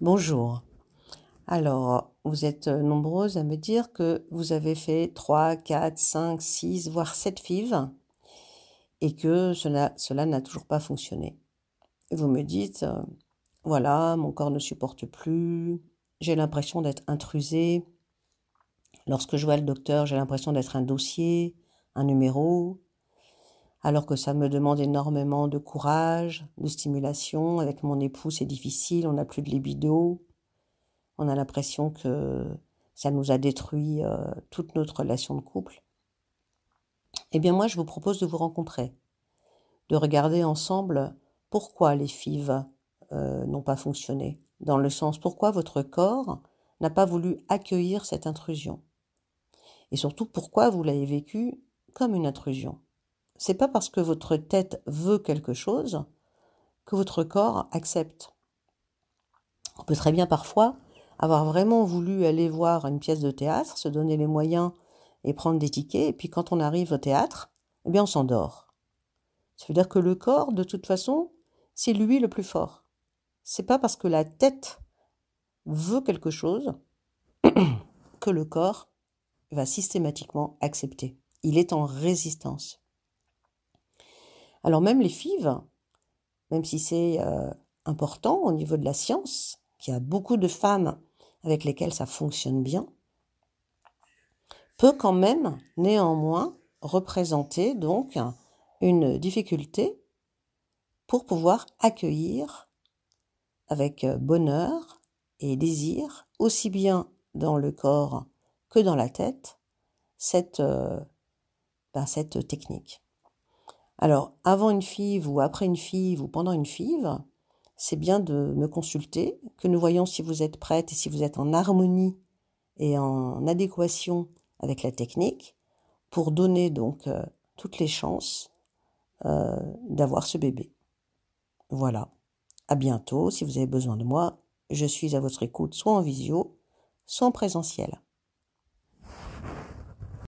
Bonjour. Alors, vous êtes nombreuses à me dire que vous avez fait 3, 4, 5, 6, voire 7 FIV et que cela, n'a toujours pas fonctionné. Vous me dites, euh, voilà, mon corps ne supporte plus, j'ai l'impression d'être intrusé. Lorsque je vois le docteur, j'ai l'impression d'être un dossier, un numéro, alors que ça me demande énormément de courage, de stimulation. Avec mon époux, c'est difficile, on n'a plus de libido. On a l'impression que ça nous a détruit euh, toute notre relation de couple. Eh bien moi, je vous propose de vous rencontrer, de regarder ensemble pourquoi les FIV euh, n'ont pas fonctionné, dans le sens pourquoi votre corps n'a pas voulu accueillir cette intrusion, et surtout pourquoi vous l'avez vécu comme une intrusion c'est pas parce que votre tête veut quelque chose que votre corps accepte. On peut très bien parfois avoir vraiment voulu aller voir une pièce de théâtre, se donner les moyens et prendre des tickets, et puis quand on arrive au théâtre, eh bien on s'endort. Ça veut dire que le corps, de toute façon, c'est lui le plus fort. C'est pas parce que la tête veut quelque chose que le corps va systématiquement accepter. Il est en résistance. Alors même les FIV, même si c'est euh, important au niveau de la science, qu'il y a beaucoup de femmes avec lesquelles ça fonctionne bien, peut quand même néanmoins représenter donc une difficulté pour pouvoir accueillir avec euh, bonheur et désir, aussi bien dans le corps que dans la tête, cette, euh, ben, cette technique. Alors, avant une FIV ou après une FIV ou pendant une FIV, c'est bien de me consulter, que nous voyons si vous êtes prête et si vous êtes en harmonie et en adéquation avec la technique pour donner donc euh, toutes les chances euh, d'avoir ce bébé. Voilà. À bientôt. Si vous avez besoin de moi, je suis à votre écoute, soit en visio, soit en présentiel.